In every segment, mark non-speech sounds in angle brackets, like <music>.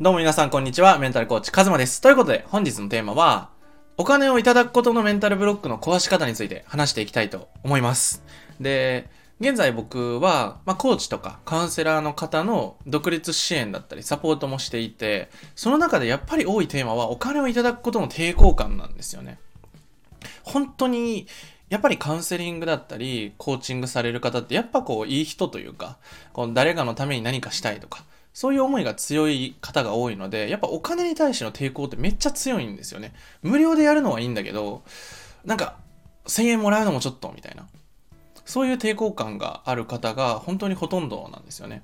どうも皆さんこんにちは。メンタルコーチカズマです。ということで本日のテーマは、お金をいただくことのメンタルブロックの壊し方について話していきたいと思います。で、現在僕は、まあ、コーチとかカウンセラーの方の独立支援だったりサポートもしていて、その中でやっぱり多いテーマはお金をいただくことの抵抗感なんですよね。本当にやっぱりカウンセリングだったり、コーチングされる方って、やっぱこう、いい人というか、こう誰かのために何かしたいとか、そういう思いが強い方が多いので、やっぱお金に対しての抵抗ってめっちゃ強いんですよね。無料でやるのはいいんだけど、なんか、1000円もらうのもちょっと、みたいな。そういう抵抗感がある方が本当にほとんどなんですよね。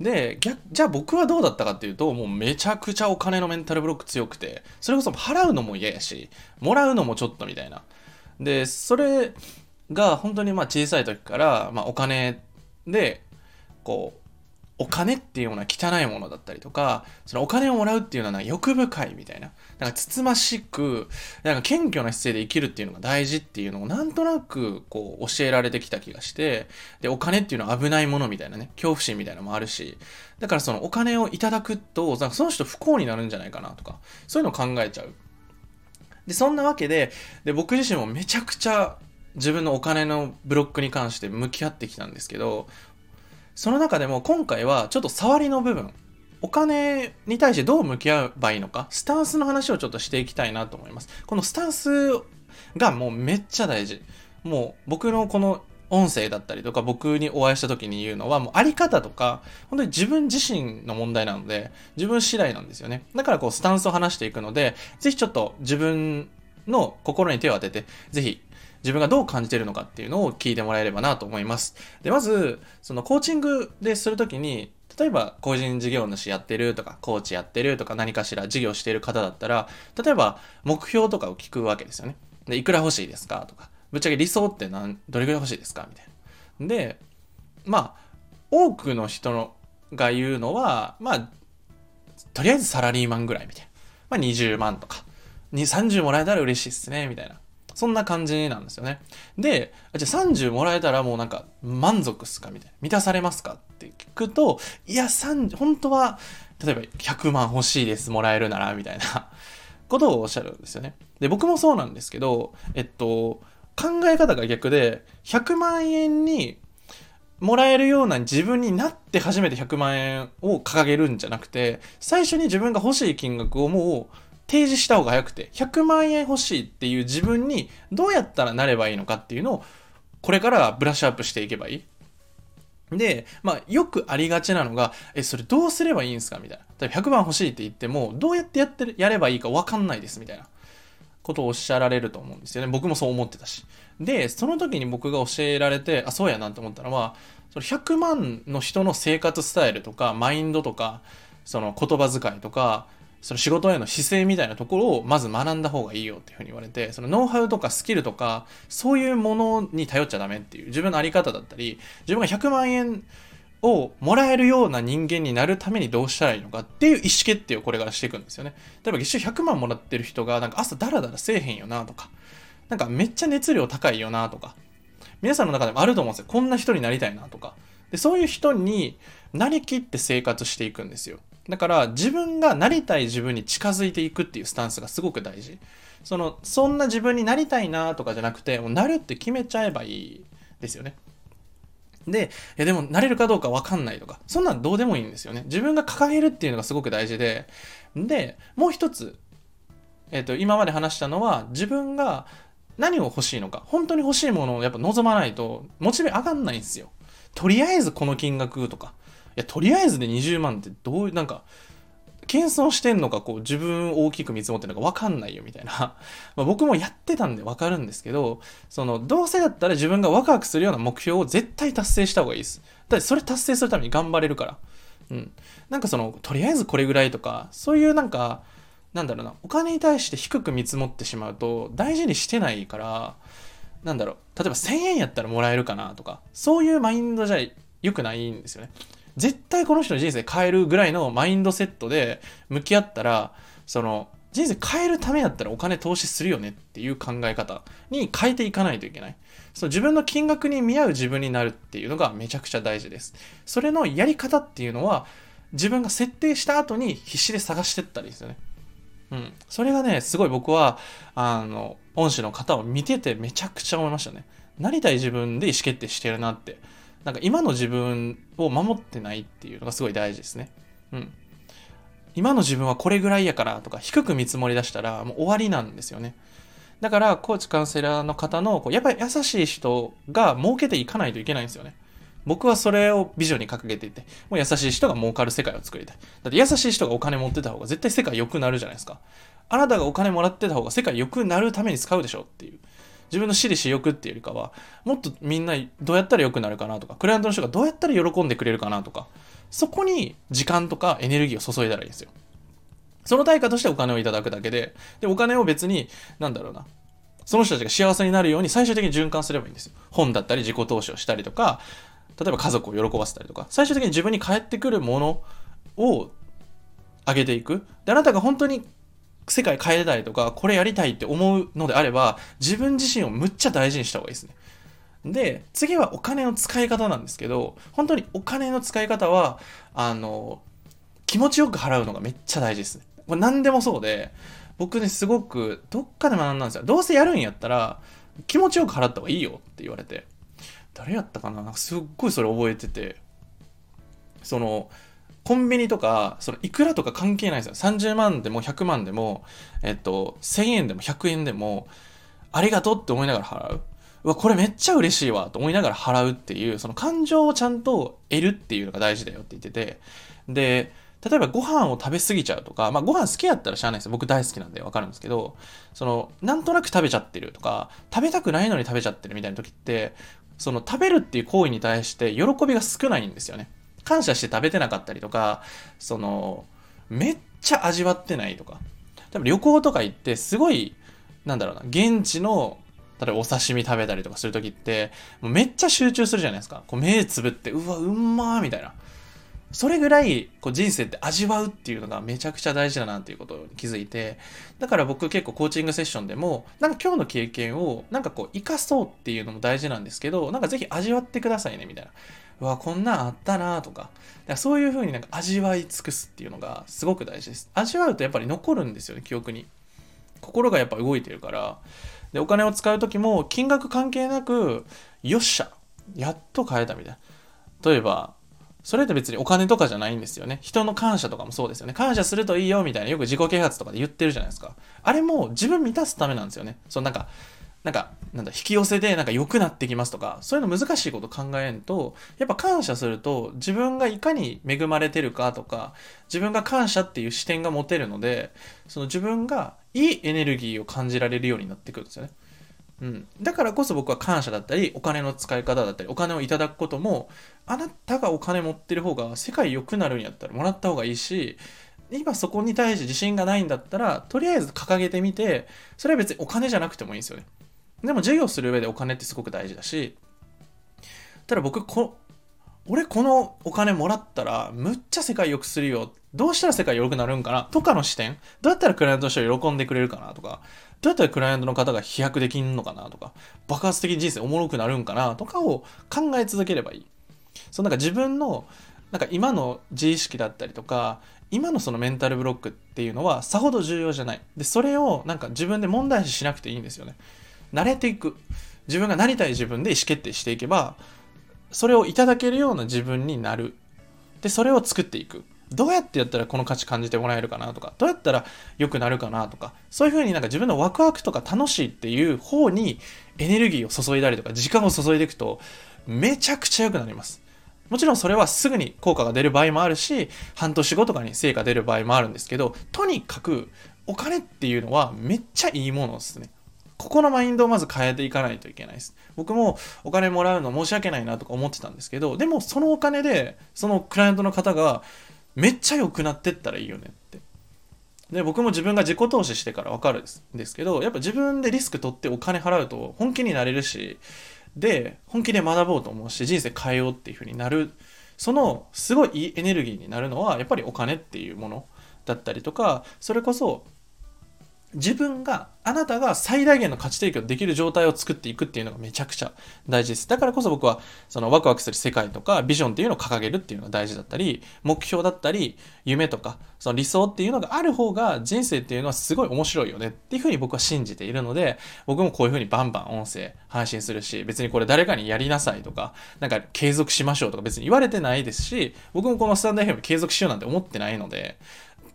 で、逆じゃあ僕はどうだったかっていうと、もうめちゃくちゃお金のメンタルブロック強くて、それこそ払うのも嫌やし、もらうのもちょっとみたいな。で、それが本当にまあ小さい時から、まあ、お金で、こう、お金っていうような汚いものだったりとか、そのお金をもらうっていうのは欲深いみたいな、なんかつつましく、なんか謙虚な姿勢で生きるっていうのが大事っていうのをなんとなくこう教えられてきた気がして、で、お金っていうのは危ないものみたいなね、恐怖心みたいなのもあるし、だからそのお金をいただくと、なんかその人不幸になるんじゃないかなとか、そういうのを考えちゃう。で、そんなわけで、で、僕自身もめちゃくちゃ自分のお金のブロックに関して向き合ってきたんですけど、その中でも今回はちょっと触りの部分、お金に対してどう向き合えばいいのか、スタンスの話をちょっとしていきたいなと思います。このスタンスがもうめっちゃ大事。もう僕のこの音声だったりとか僕にお会いした時に言うのはもうあり方とか本当に自分自身の問題なので自分次第なんですよね。だからこうスタンスを話していくのでぜひちょっと自分の心に手を当ててぜひ自分がどう感じているのかっていうのを聞いてもらえればなと思います。で、まず、そのコーチングでするときに、例えば個人事業主やってるとか、コーチやってるとか何かしら事業してる方だったら、例えば目標とかを聞くわけですよね。で、いくら欲しいですかとか、ぶっちゃけ理想って何、どれぐらい欲しいですかみたいな。で、まあ、多くの人のが言うのは、まあ、とりあえずサラリーマンぐらいみたいな。まあ、20万とか、に30もらえたら嬉しいっすね、みたいな。そんな感じなんですよね。で、じゃあ30もらえたらもうなんか満足っすかみたいな。満たされますかって聞くと、いや、30、本当は、例えば100万欲しいです、もらえるなら、みたいな <laughs> ことをおっしゃるんですよね。で、僕もそうなんですけど、えっと、考え方が逆で、100万円にもらえるような自分になって初めて100万円を掲げるんじゃなくて、最初に自分が欲しい金額をもう提示した方が早くて、100万円欲しいっていう自分にどうやったらなればいいのかっていうのを、これからブラッシュアップしていけばいい。で、まあ、よくありがちなのが、え、それどうすればいいんですかみたいな。例えば100万欲しいって言っても、どうやってやってる、やればいいか分かんないですみたいなことをおっしゃられると思うんですよね。僕もそう思ってたし。で、その時に僕が教えられて、あ、そうやなって思ったのは、その100万の人の生活スタイルとか、マインドとか、その言葉遣いとか、その仕事への姿勢みたいなところをまず学んだ方がいいよっていうふうに言われて、そのノウハウとかスキルとか、そういうものに頼っちゃダメっていう自分のあり方だったり、自分が100万円をもらえるような人間になるためにどうしたらいいのかっていう意思決定をこれからしていくんですよね。例えば月収100万もらってる人がなんか朝ダラダラせえへんよなとか、なんかめっちゃ熱量高いよなとか、皆さんの中でもあると思うんですよ。こんな人になりたいなとか。で、そういう人になりきって生活していくんですよ。だから自分がなりたい自分に近づいていくっていうスタンスがすごく大事。その、そんな自分になりたいなとかじゃなくて、もうなるって決めちゃえばいいですよね。で、いやでもなれるかどうかわかんないとか、そんなんどうでもいいんですよね。自分が掲げるっていうのがすごく大事で、で、もう一つ、えっ、と、今まで話したのは、自分が何を欲しいのか、本当に欲しいものをやっぱ望まないと、モチベ上がんないんですよ。とりあえずこの金額とか、や、とりあえずで20万ってどういう、なんか、謙遜してんのか、こう、自分を大きく見積もってるのか分かんないよ、みたいな。<laughs> まあ僕もやってたんで分かるんですけど、その、どうせだったら自分がワクワクするような目標を絶対達成した方がいいです。だってそれ達成するために頑張れるから。うん。なんかその、とりあえずこれぐらいとか、そういうなんか、なんだろうな、お金に対して低く見積もってしまうと、大事にしてないから、なんだろう、例えば1000円やったらもらえるかなとか、そういうマインドじゃ良くないんですよね。絶対この人の人生変えるぐらいのマインドセットで向き合ったら、その、人生変えるためやったらお金投資するよねっていう考え方に変えていかないといけない。そう自分の金額に見合う自分になるっていうのがめちゃくちゃ大事です。それのやり方っていうのは、自分が設定した後に必死で探してったりですよね。うん。それがね、すごい僕は、あの、恩師の方を見ててめちゃくちゃ思いましたね。なりたい自分で意思決定してるなって。なんか今の自分を守ってないっていうのがすごい大事ですね。うん。今の自分はこれぐらいやからとか低く見積もり出したらもう終わりなんですよね。だから、コーチカウンセラーの方の、こうやっぱり優しい人が儲けていかないといけないんですよね。僕はそれをビジョンに掲げていて、もう優しい人が儲かる世界を作りたい。だって優しい人がお金持ってた方が絶対世界良くなるじゃないですか。あなたがお金もらってた方が世界良くなるために使うでしょっていう。自分の私利私欲っていうよりかは、もっとみんなどうやったら良くなるかなとか、クライアントの人がどうやったら喜んでくれるかなとか、そこに時間とかエネルギーを注いだらいいんですよ。その対価としてお金をいただくだけで、で、お金を別に、なんだろうな、その人たちが幸せになるように最終的に循環すればいいんですよ。本だったり自己投資をしたりとか、例えば家族を喜ばせたりとか、最終的に自分に返ってくるものを上げていく。で、あなたが本当に世界変えたいとか、これやりたいって思うのであれば、自分自身をむっちゃ大事にした方がいいですね。で、次はお金の使い方なんですけど、本当にお金の使い方は、あの、気持ちよく払うのがめっちゃ大事ですね。これ何でもそうで、僕ね、すごく、どっかで学んだんですよ。どうせやるんやったら、気持ちよく払った方がいいよって言われて。誰やったかな？なんかすっごいそれ覚えてて。その、コンビニとか、そのいくらとか関係ないですよ。30万でも100万でも、えっと、1000円でも100円でも、ありがとうって思いながら払う。うわ、これめっちゃ嬉しいわと思いながら払うっていう、その感情をちゃんと得るっていうのが大事だよって言ってて、で、例えばご飯を食べ過ぎちゃうとか、まあご飯好きやったらしゃあないです。僕大好きなんでわかるんですけど、その、なんとなく食べちゃってるとか、食べたくないのに食べちゃってるみたいな時って、その食べるっていう行為に対して喜びが少ないんですよね。感謝して食べてなかったりとか、その、めっちゃ味わってないとか。多分旅行とか行ってすごい、なんだろうな、現地の、例えばお刺身食べたりとかするときって、もうめっちゃ集中するじゃないですか。こう目つぶって、うわ、うんまーみたいな。それぐらいこう人生って味わうっていうのがめちゃくちゃ大事だなっていうことに気づいて、だから僕結構コーチングセッションでも、なんか今日の経験をなんかこう活かそうっていうのも大事なんですけど、なんかぜひ味わってくださいねみたいな。うわ、こんなんあったなとか。だからそういう風になんか味わい尽くすっていうのがすごく大事です。味わうとやっぱり残るんですよね、記憶に。心がやっぱ動いてるから。で、お金を使う時も金額関係なく、よっしゃやっと買えたみたいな。例えば、それって別にお金とかじゃないんですよね。人の感謝とかもそうですよね。感謝するといいよみたいなよく自己啓発とかで言ってるじゃないですか。あれも自分満たすためなんですよね。そうなんか、なんか、なんだ、引き寄せでなんか良くなってきますとか、そういうの難しいこと考えんと、やっぱ感謝すると自分がいかに恵まれてるかとか、自分が感謝っていう視点が持てるので、その自分がいいエネルギーを感じられるようになってくるんですよね。うん、だからこそ僕は感謝だったりお金の使い方だったりお金をいただくこともあなたがお金持ってる方が世界良くなるんやったらもらった方がいいし今そこに対して自信がないんだったらとりあえず掲げてみてそれは別にお金じゃなくてもいいんですよねでも授業する上でお金ってすごく大事だしただ僕こ俺このお金もらったらむっちゃ世界良くするよどうしたら世界良くなるんかな？とかの視点どうやったらクライアントの人が喜んでくれるかなとかどうやったらクライアントの方が飛躍できんのかなとか、爆発的に人生おもろくなるんかなとかを考え続ければいい。そのなんか自分の、なんか今の自意識だったりとか、今のそのメンタルブロックっていうのはさほど重要じゃない。で、それをなんか自分で問題視しなくていいんですよね。慣れていく。自分がなりたい自分で意思決定していけば、それをいただけるような自分になる。で、それを作っていく。どうやってやったらこの価値感じてもらえるかなとか、どうやったら良くなるかなとか、そういうふうになんか自分のワクワクとか楽しいっていう方にエネルギーを注いだりとか、時間を注いでいくと、めちゃくちゃ良くなります。もちろんそれはすぐに効果が出る場合もあるし、半年後とかに成果出る場合もあるんですけど、とにかくお金っていうのはめっちゃいいものですね。ここのマインドをまず変えていかないといけないです。僕もお金もらうの申し訳ないなとか思ってたんですけど、でもそのお金で、そのクライアントの方がめっちゃ良くなってったらいいよねって。で、僕も自分が自己投資してから分かるんですけど、やっぱ自分でリスク取ってお金払うと本気になれるし、で、本気で学ぼうと思うし、人生変えようっていう風になる、そのすごいいいエネルギーになるのは、やっぱりお金っていうものだったりとか、それこそ、自分が、あなたが最大限の価値提供できる状態を作っていくっていうのがめちゃくちゃ大事です。だからこそ僕は、そのワクワクする世界とか、ビジョンっていうのを掲げるっていうのが大事だったり、目標だったり、夢とか、その理想っていうのがある方が人生っていうのはすごい面白いよねっていうふうに僕は信じているので、僕もこういうふうにバンバン音声配信するし、別にこれ誰かにやりなさいとか、なんか継続しましょうとか別に言われてないですし、僕もこのスタンド FM 継続しようなんて思ってないので、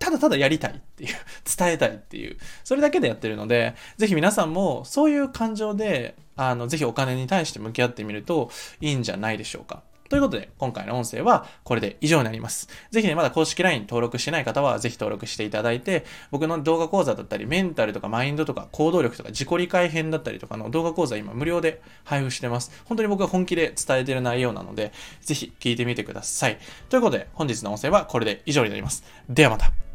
ただただやりたいっていう、<laughs> 伝えたいっていう、それだけでやってるので、ぜひ皆さんもそういう感情で、あの、ぜひお金に対して向き合ってみるといいんじゃないでしょうか。ということで、今回の音声はこれで以上になります。ぜひね、まだ公式 LINE 登録してない方は、ぜひ登録していただいて、僕の動画講座だったり、メンタルとかマインドとか行動力とか自己理解編だったりとかの動画講座今無料で配布してます。本当に僕は本気で伝えてる内容なので、ぜひ聞いてみてください。ということで、本日の音声はこれで以上になります。ではまた。